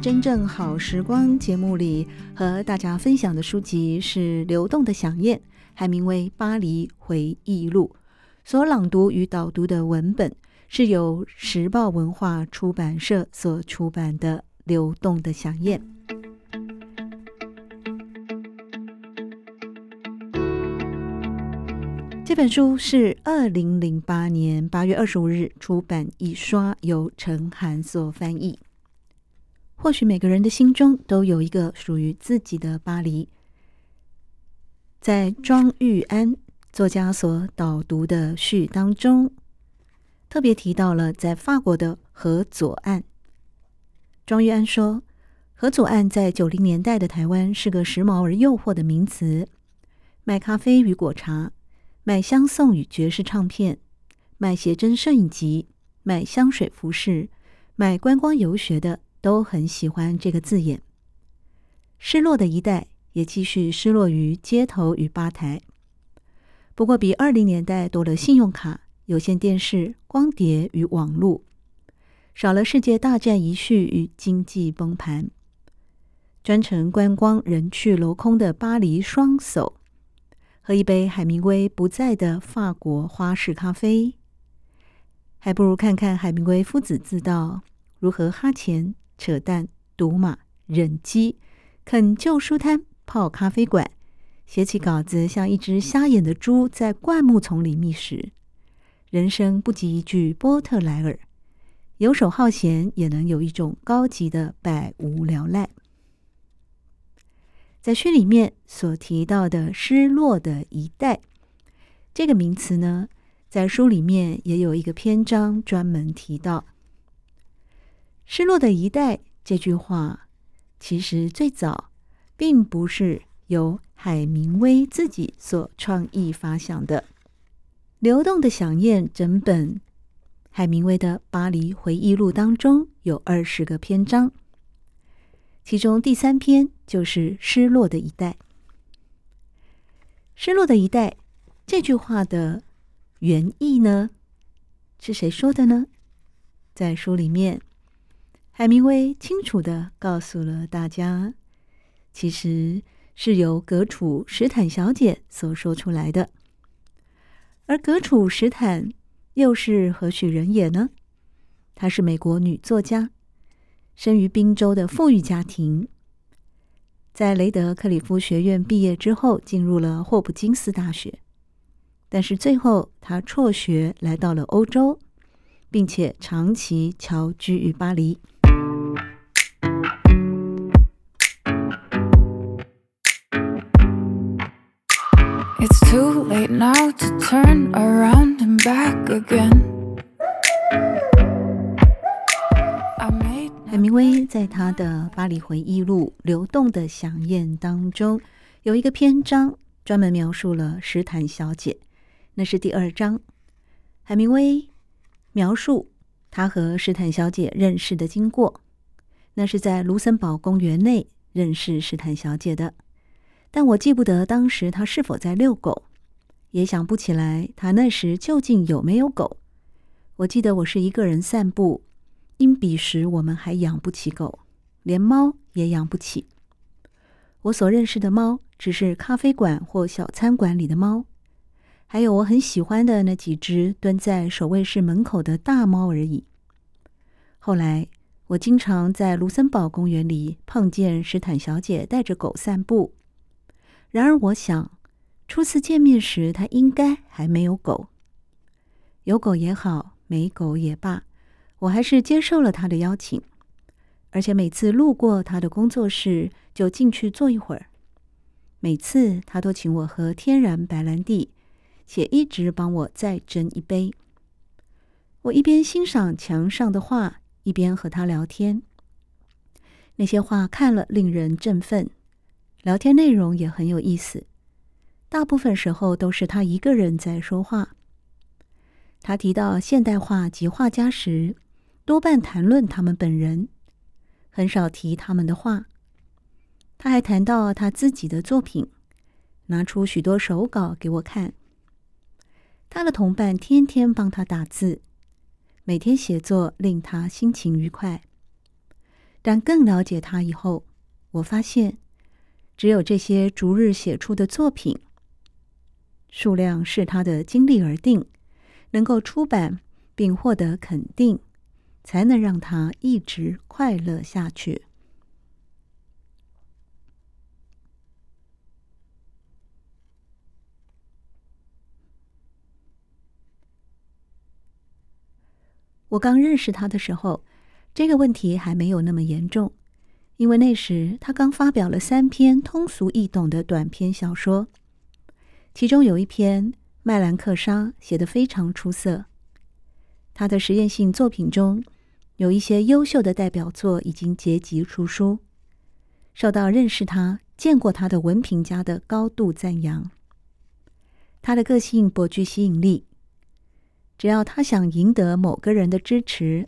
真正好时光节目里，和大家分享的书籍是《流动的响宴》，海明威《巴黎回忆录》。所朗读与导读的文本是由时报文化出版社所出版的《流动的响宴》。这本书是二零零八年八月二十五日出版一刷，由陈涵所翻译。或许每个人的心中都有一个属于自己的巴黎。在庄玉安作家所导读的序当中，特别提到了在法国的河左岸。庄玉安说，河左岸在九零年代的台湾是个时髦而诱惑的名词，卖咖啡与果茶，卖香颂与爵士唱片，卖写真摄影集，卖香水服饰，卖观光游学的。都很喜欢这个字眼。失落的一代也继续失落于街头与吧台，不过比二零年代多了信用卡、有线电视、光碟与网络，少了世界大战遗绪与经济崩盘。专程观光人去楼空的巴黎双叟，喝一杯海明威不在的法国花式咖啡，还不如看看海明威夫子自道如何哈钱。扯淡、赌马、忍饥、啃旧书摊、泡咖啡馆，写起稿子像一只瞎眼的猪在灌木丛里觅食。人生不及一句波特莱尔，游手好闲也能有一种高级的百无聊赖。在序里面所提到的“失落的一代”这个名词呢，在书里面也有一个篇章专门提到。失落的一代这句话，其实最早并不是由海明威自己所创意发想的。《流动的饗宴》整本海明威的《巴黎回忆录》当中有二十个篇章，其中第三篇就是“失落的一代”。失落的一代这句话的原意呢，是谁说的呢？在书里面。海明威清楚地告诉了大家，其实是由格楚史坦小姐所说出来的。而格楚史坦又是何许人也呢？她是美国女作家，生于宾州的富裕家庭，在雷德克里夫学院毕业之后，进入了霍普金斯大学，但是最后她辍学来到了欧洲，并且长期侨居于巴黎。Too late now to turn around and back again. 海明威在他的《巴黎回忆录》《流动的饗宴》当中，有一个篇章专门描述了史坦小姐，那是第二章。海明威描述他和史坦小姐认识的经过，那是在卢森堡公园内认识史坦小姐的。但我记不得当时他是否在遛狗，也想不起来他那时究竟有没有狗。我记得我是一个人散步，因彼时我们还养不起狗，连猫也养不起。我所认识的猫只是咖啡馆或小餐馆里的猫，还有我很喜欢的那几只蹲在守卫室门口的大猫而已。后来我经常在卢森堡公园里碰见史坦小姐带着狗散步。然而，我想，初次见面时，他应该还没有狗。有狗也好，没狗也罢，我还是接受了他的邀请，而且每次路过他的工作室，就进去坐一会儿。每次他都请我喝天然白兰地，且一直帮我再斟一杯。我一边欣赏墙上的画，一边和他聊天。那些画看了令人振奋，聊天内容也很有意思。大部分时候都是他一个人在说话。他提到现代画及画家时，多半谈论他们本人，很少提他们的画。他还谈到他自己的作品，拿出许多手稿给我看。他的同伴天天帮他打字，每天写作令他心情愉快。但更了解他以后，我发现，只有这些逐日写出的作品，数量视他的精力而定，能够出版并获得肯定，才能让他一直快乐下去。我刚认识他的时候，这个问题还没有那么严重，因为那时他刚发表了三篇通俗易懂的短篇小说，其中有一篇《麦兰克莎》写得非常出色。他的实验性作品中有一些优秀的代表作已经结集出书，受到认识他、见过他的文评家的高度赞扬。他的个性颇具吸引力，只要他想赢得某个人的支持。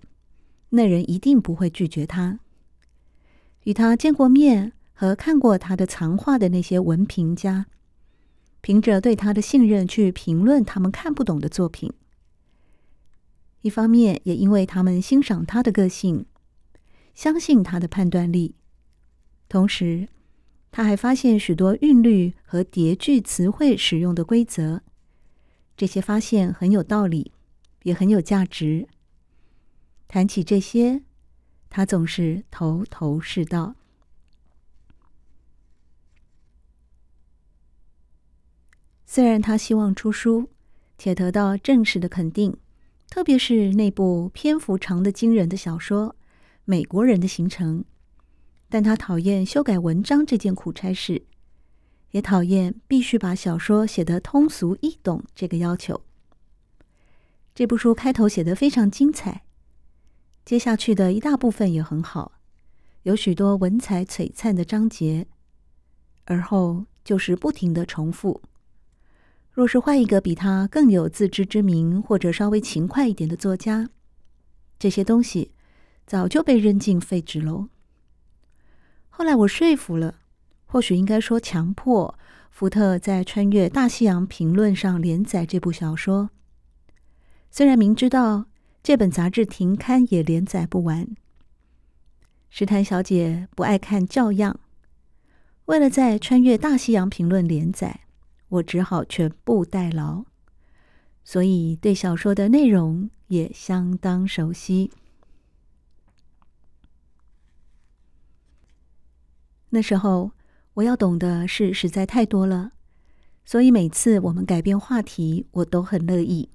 那人一定不会拒绝他。与他见过面和看过他的藏画的那些文评家，凭着对他的信任去评论他们看不懂的作品。一方面也因为他们欣赏他的个性，相信他的判断力。同时，他还发现许多韵律和叠句词汇使用的规则，这些发现很有道理，也很有价值。谈起这些，他总是头头是道。虽然他希望出书，且得到正式的肯定，特别是那部篇幅长得惊人的小说《美国人的行程》，但他讨厌修改文章这件苦差事，也讨厌必须把小说写得通俗易懂这个要求。这部书开头写得非常精彩。接下去的一大部分也很好，有许多文采璀璨的章节，而后就是不停的重复。若是换一个比他更有自知之明或者稍微勤快一点的作家，这些东西早就被扔进废纸篓。后来我说服了，或许应该说强迫福特在《穿越大西洋评论》上连载这部小说，虽然明知道。这本杂志停刊也连载不完。石潭小姐不爱看教样，为了在《穿越大西洋评论》连载，我只好全部代劳，所以对小说的内容也相当熟悉。那时候我要懂的事实在太多了，所以每次我们改变话题，我都很乐意。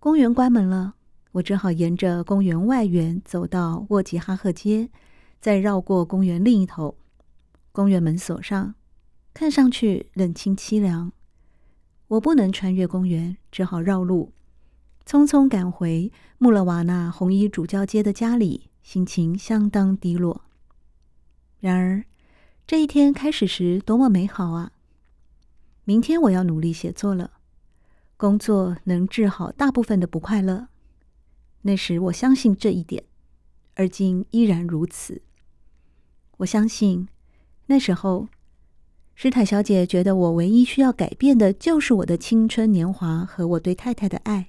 公园关门了。我只好沿着公园外缘走到沃吉哈赫街，再绕过公园另一头。公园门锁上，看上去冷清凄凉。我不能穿越公园，只好绕路，匆匆赶回穆勒瓦纳红衣主教街的家里，心情相当低落。然而，这一天开始时多么美好啊！明天我要努力写作了，工作能治好大部分的不快乐。那时我相信这一点，而今依然如此。我相信那时候，史坦小姐觉得我唯一需要改变的就是我的青春年华和我对太太的爱。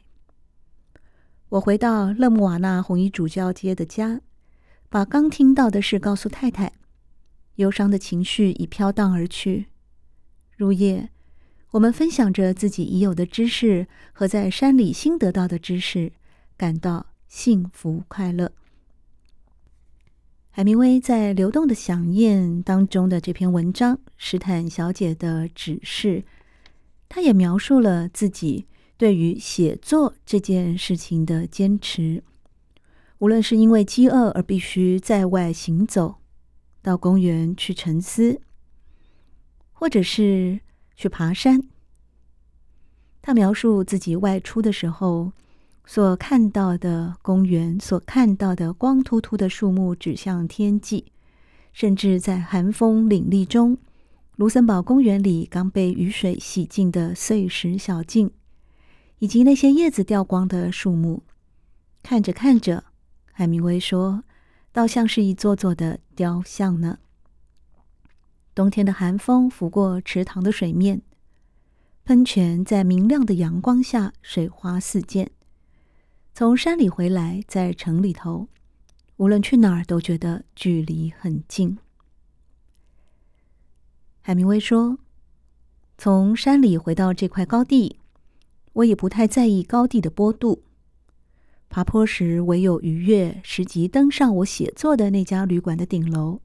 我回到勒穆瓦纳红衣主教街的家，把刚听到的事告诉太太，忧伤的情绪已飘荡而去。入夜，我们分享着自己已有的知识和在山里新得到的知识。感到幸福快乐。海明威在《流动的想念》当中的这篇文章《史坦小姐的指示》，他也描述了自己对于写作这件事情的坚持。无论是因为饥饿而必须在外行走，到公园去沉思，或者是去爬山，他描述自己外出的时候。所看到的公园，所看到的光秃秃的树木指向天际，甚至在寒风凛冽中，卢森堡公园里刚被雨水洗净的碎石小径，以及那些叶子掉光的树木，看着看着，海明威说，倒像是一座座的雕像呢。冬天的寒风拂过池塘的水面，喷泉在明亮的阳光下水花四溅。从山里回来，在城里头，无论去哪儿都觉得距离很近。海明威说：“从山里回到这块高地，我也不太在意高地的坡度。爬坡时，唯有愉悦，时级，登上我写作的那家旅馆的顶楼，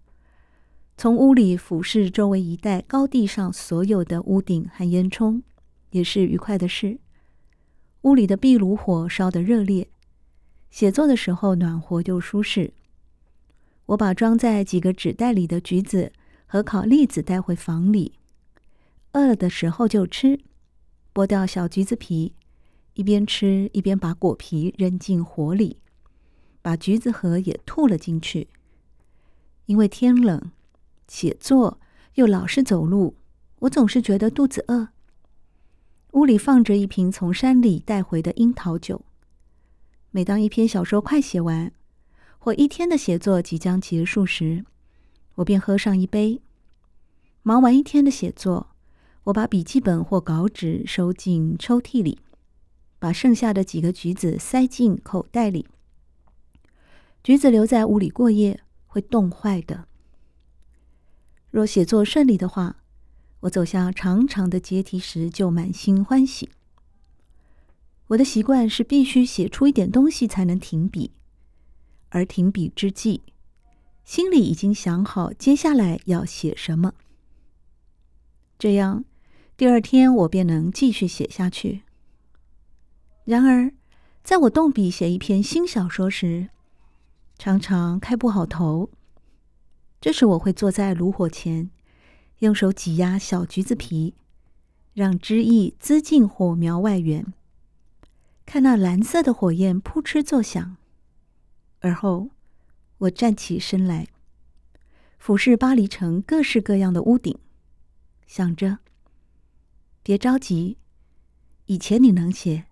从屋里俯视周围一带高地上所有的屋顶和烟囱，也是愉快的事。”屋里的壁炉火烧得热烈，写作的时候暖和又舒适。我把装在几个纸袋里的橘子和烤栗子带回房里，饿了的时候就吃。剥掉小橘子皮，一边吃一边把果皮扔进火里，把橘子核也吐了进去。因为天冷，写作又老是走路，我总是觉得肚子饿。屋里放着一瓶从山里带回的樱桃酒。每当一篇小说快写完，或一天的写作即将结束时，我便喝上一杯。忙完一天的写作，我把笔记本或稿纸收进抽屉里，把剩下的几个橘子塞进口袋里。橘子留在屋里过夜会冻坏的。若写作顺利的话，我走下长长的阶梯时，就满心欢喜。我的习惯是必须写出一点东西才能停笔，而停笔之际，心里已经想好接下来要写什么。这样，第二天我便能继续写下去。然而，在我动笔写一篇新小说时，常常开不好头。这时，我会坐在炉火前。用手挤压小橘子皮，让汁液滋进火苗外缘，看那蓝色的火焰扑哧作响。而后，我站起身来，俯视巴黎城各式各样的屋顶，想着：别着急，以前你能写，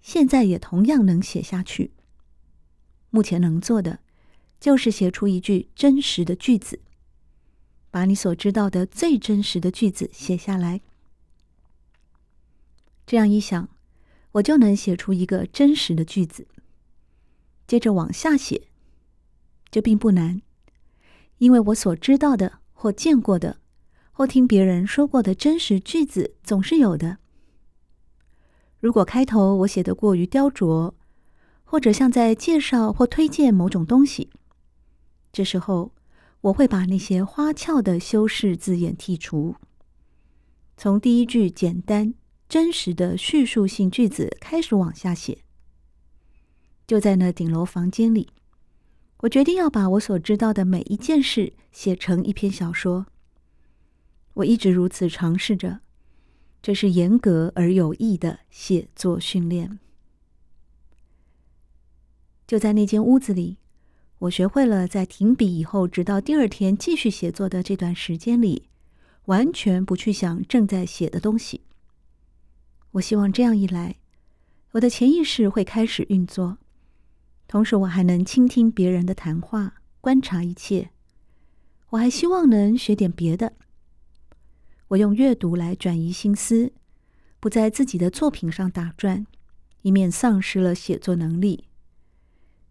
现在也同样能写下去。目前能做的，就是写出一句真实的句子。把你所知道的最真实的句子写下来，这样一想，我就能写出一个真实的句子。接着往下写，这并不难，因为我所知道的或见过的或听别人说过的真实句子总是有的。如果开头我写得过于雕琢，或者像在介绍或推荐某种东西，这时候，我会把那些花俏的修饰字眼剔除，从第一句简单真实的叙述性句子开始往下写。就在那顶楼房间里，我决定要把我所知道的每一件事写成一篇小说。我一直如此尝试着，这是严格而有益的写作训练。就在那间屋子里。我学会了在停笔以后，直到第二天继续写作的这段时间里，完全不去想正在写的东西。我希望这样一来，我的潜意识会开始运作，同时我还能倾听别人的谈话，观察一切。我还希望能学点别的。我用阅读来转移心思，不在自己的作品上打转，以免丧失了写作能力。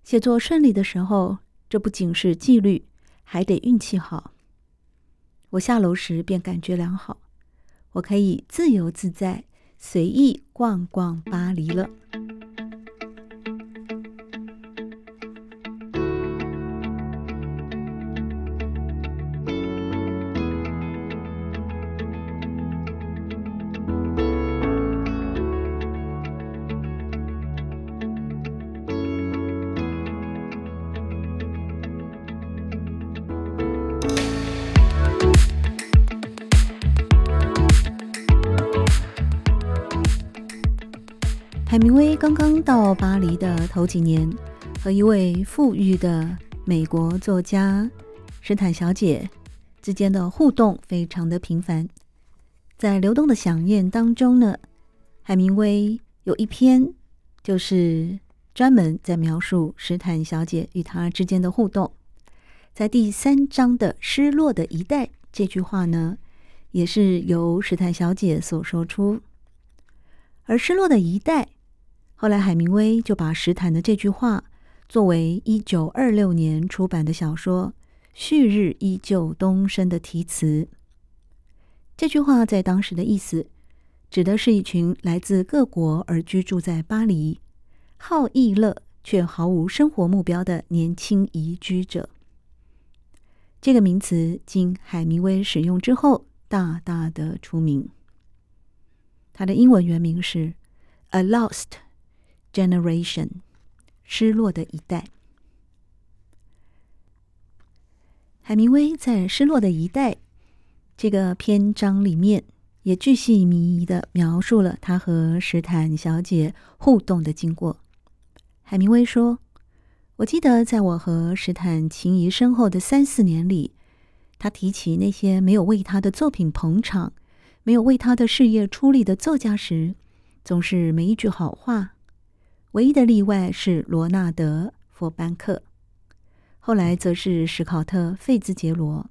写作顺利的时候，这不仅是纪律，还得运气好。我下楼时便感觉良好，我可以自由自在、随意逛逛巴黎了。刚刚到巴黎的头几年，和一位富裕的美国作家史坦小姐之间的互动非常的频繁。在《流动的想念》当中呢，海明威有一篇就是专门在描述史坦小姐与他之间的互动。在第三章的“失落的一代”这句话呢，也是由史坦小姐所说出。而“失落的一代”，后来海明威就把史坦的这句话作为一九二六年出版的小说《旭日依旧东升》的题词。这句话在当时的意思，指的是一群来自各国而居住在巴黎、好逸乐却毫无生活目标的年轻移居者。这个名词经海明威使用之后，大大的出名。它的英文原名是《A Lost Generation》，失落的一代。海明威在《失落的一代》这个篇章里面，也巨细靡遗的描述了他和史坦小姐互动的经过。海明威说。我记得，在我和史坦情谊深厚的三四年里，他提起那些没有为他的作品捧场、没有为他的事业出力的作家时，总是没一句好话。唯一的例外是罗纳德·佛班克，后来则是史考特·费兹杰罗。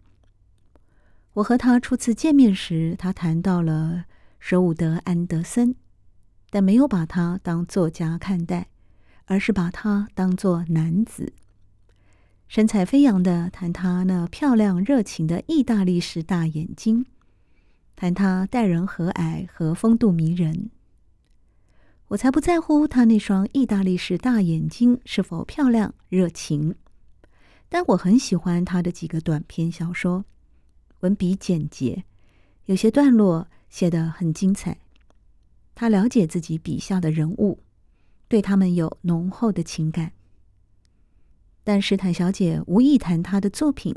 我和他初次见面时，他谈到了舍伍德·安德森，但没有把他当作家看待。而是把他当作男子，神采飞扬的谈他那漂亮热情的意大利式大眼睛，谈他待人和蔼和风度迷人。我才不在乎他那双意大利式大眼睛是否漂亮热情，但我很喜欢他的几个短篇小说，文笔简洁，有些段落写得很精彩。他了解自己笔下的人物。对他们有浓厚的情感，但史坦小姐无意谈他的作品，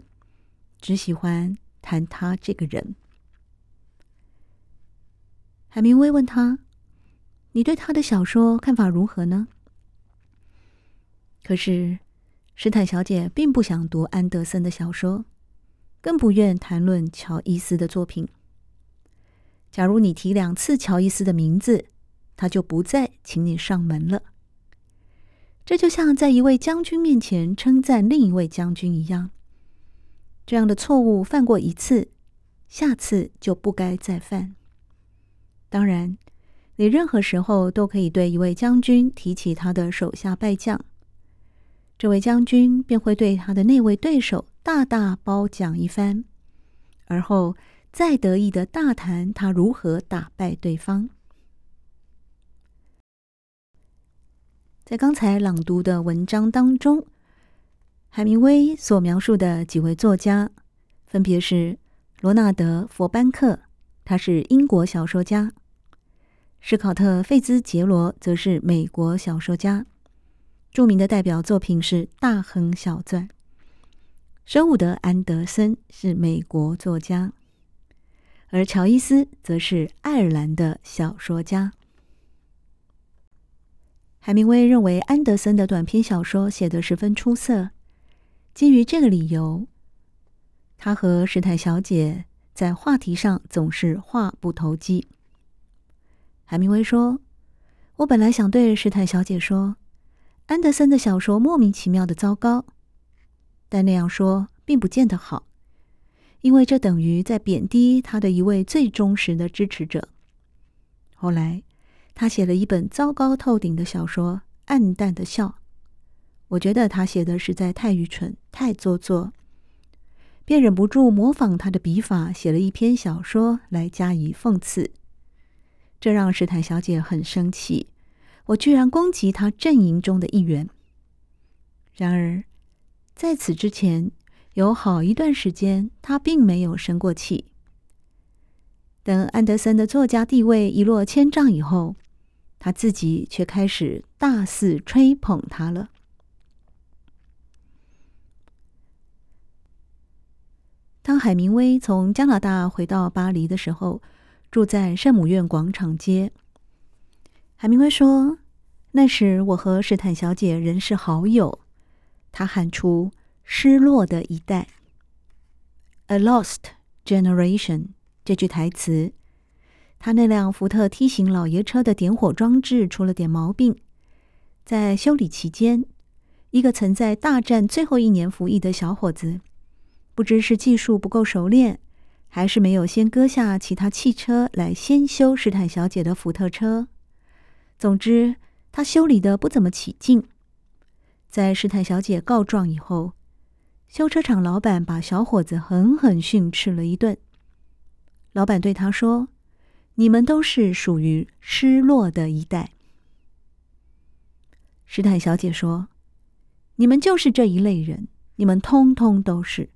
只喜欢谈他这个人。海明威问他：“你对他的小说看法如何呢？”可是史坦小姐并不想读安德森的小说，更不愿谈论乔伊斯的作品。假如你提两次乔伊斯的名字，他就不再请你上门了。这就像在一位将军面前称赞另一位将军一样。这样的错误犯过一次，下次就不该再犯。当然，你任何时候都可以对一位将军提起他的手下败将，这位将军便会对他的那位对手大大褒奖一番，而后再得意地大谈他如何打败对方。在刚才朗读的文章当中，海明威所描述的几位作家，分别是罗纳德·佛班克，他是英国小说家；史考特·费兹杰罗则是美国小说家，著名的代表作品是《大亨小传》；舍伍德·安德森是美国作家，而乔伊斯则是爱尔兰的小说家。海明威认为安德森的短篇小说写得十分出色，基于这个理由，他和史坦小姐在话题上总是话不投机。海明威说：“我本来想对史坦小姐说，安德森的小说莫名其妙的糟糕，但那样说并不见得好，因为这等于在贬低他的一位最忠实的支持者。”后来。他写了一本糟糕透顶的小说《暗淡的笑》，我觉得他写的实在太愚蠢、太做作，便忍不住模仿他的笔法，写了一篇小说来加以讽刺。这让史坦小姐很生气，我居然攻击他阵营中的一员。然而，在此之前有好一段时间，他并没有生过气。等安德森的作家地位一落千丈以后，他自己却开始大肆吹捧他了。当海明威从加拿大回到巴黎的时候，住在圣母院广场街。海明威说：“那时我和史坦小姐仍是好友。他喊出“失落的一代 ”（A lost generation） 这句台词。他那辆福特 T 型老爷车的点火装置出了点毛病，在修理期间，一个曾在大战最后一年服役的小伙子，不知是技术不够熟练，还是没有先割下其他汽车来先修史坦小姐的福特车。总之，他修理的不怎么起劲。在史坦小姐告状以后，修车厂老板把小伙子狠狠训斥了一顿。老板对他说：“你们都是属于失落的一代。”史坦小姐说：“你们就是这一类人，你们通通都是。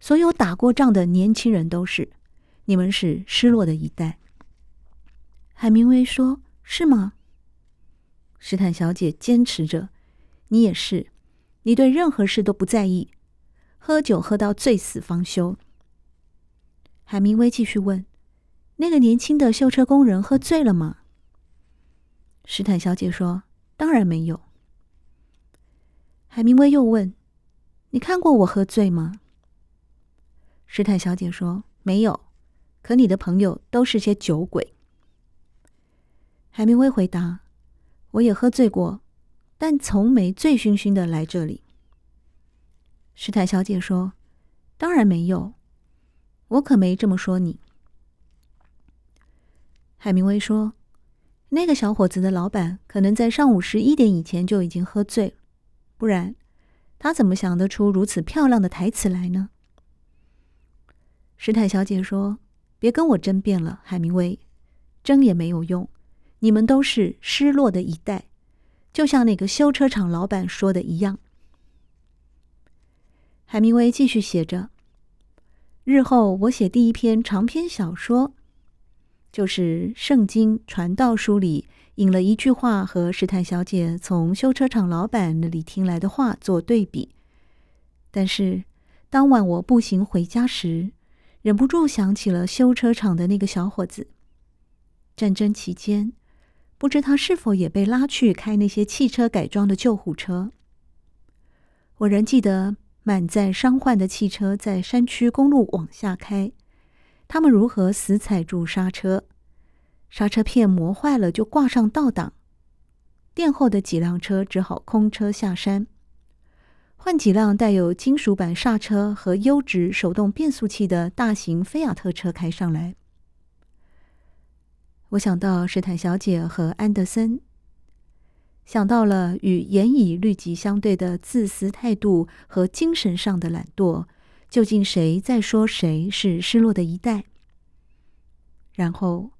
所有打过仗的年轻人都是，你们是失落的一代。”海明威说：“是吗？”史坦小姐坚持着：“你也是，你对任何事都不在意，喝酒喝到醉死方休。”海明威继续问：“那个年轻的修车工人喝醉了吗？”史坦小姐说：“当然没有。”海明威又问：“你看过我喝醉吗？”史坦小姐说：“没有，可你的朋友都是些酒鬼。”海明威回答。我也喝醉过，但从没醉醺醺的来这里。史坦小姐说：“当然没有，我可没这么说你。”海明威说：“那个小伙子的老板可能在上午十一点以前就已经喝醉了，不然他怎么想得出如此漂亮的台词来呢？”史坦小姐说：“别跟我争辩了，海明威，争也没有用。”你们都是失落的一代，就像那个修车厂老板说的一样。海明威继续写着：“日后我写第一篇长篇小说，就是《圣经传道书》里引了一句话和史坦小姐从修车厂老板那里听来的话做对比。但是当晚我步行回家时，忍不住想起了修车厂的那个小伙子。战争期间。”不知他是否也被拉去开那些汽车改装的救护车？我仍记得满载伤患的汽车在山区公路往下开，他们如何死踩住刹车，刹车片磨坏了就挂上倒挡，殿后的几辆车只好空车下山，换几辆带有金属板刹车和优质手动变速器的大型菲亚特车开上来。我想到史坦小姐和安德森，想到了与严以律己相对的自私态度和精神上的懒惰，究竟谁在说谁是失落的一代？然后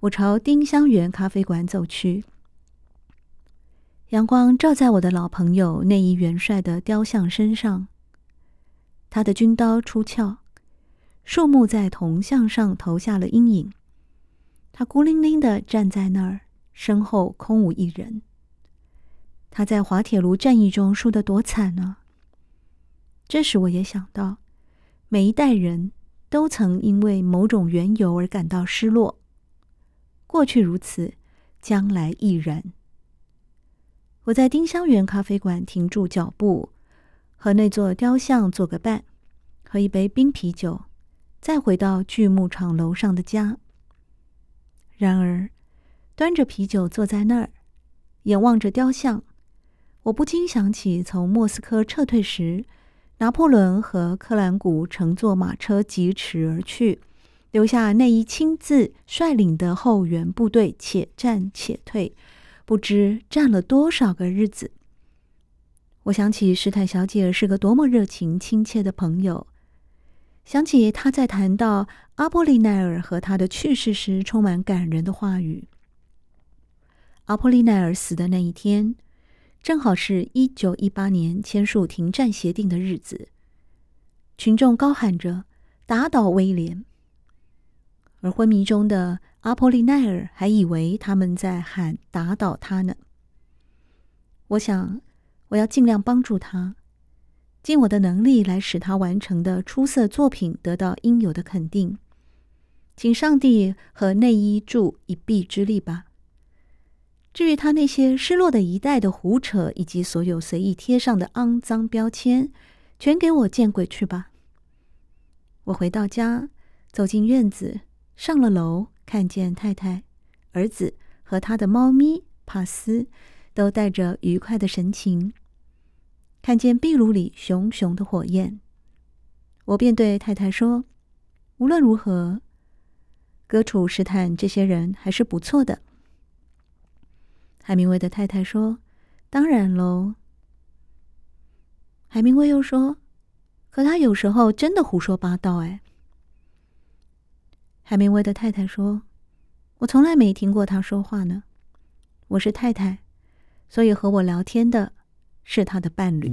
我朝丁香园咖啡馆走去，阳光照在我的老朋友内伊元帅的雕像身上，他的军刀出鞘，树木在铜像上投下了阴影。他孤零零的站在那儿，身后空无一人。他在滑铁卢战役中输得多惨呢？这时我也想到，每一代人都曾因为某种缘由而感到失落，过去如此，将来亦然。我在丁香园咖啡馆停住脚步，和那座雕像做个伴，喝一杯冰啤酒，再回到锯木厂楼上的家。然而，端着啤酒坐在那儿，眼望着雕像，我不禁想起从莫斯科撤退时，拿破仑和克兰古乘坐马车疾驰而去，留下内伊亲自率领的后援部队，且战且退，不知站了多少个日子。我想起史坦小姐是个多么热情亲切的朋友。想起她在谈到阿波利奈尔和他的去世时，充满感人的话语。阿波利奈尔死的那一天，正好是一九一八年签署停战协定的日子。群众高喊着“打倒威廉”，而昏迷中的阿波利奈尔还以为他们在喊“打倒他”呢。我想，我要尽量帮助他。尽我的能力来使他完成的出色作品得到应有的肯定，请上帝和内衣助一臂之力吧。至于他那些失落的一代的胡扯，以及所有随意贴上的肮脏标签，全给我见鬼去吧！我回到家，走进院子，上了楼，看见太太、儿子和他的猫咪帕斯都带着愉快的神情，看见壁炉里熊熊的火焰，我便对太太说：“无论如何，哥楚试探这些人还是不错的。”海明威的太太说：“当然喽。”海明威又说：“可他有时候真的胡说八道。”哎，海明威的太太说：“我从来没听过他说话呢。我是太太，所以和我聊天的是他的伴侣。”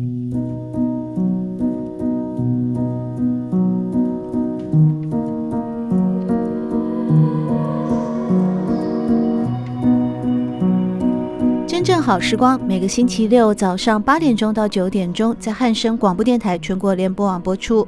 真正好时光，每个星期六早上八点钟到九点钟，在汉声广播电台全国联播网播出。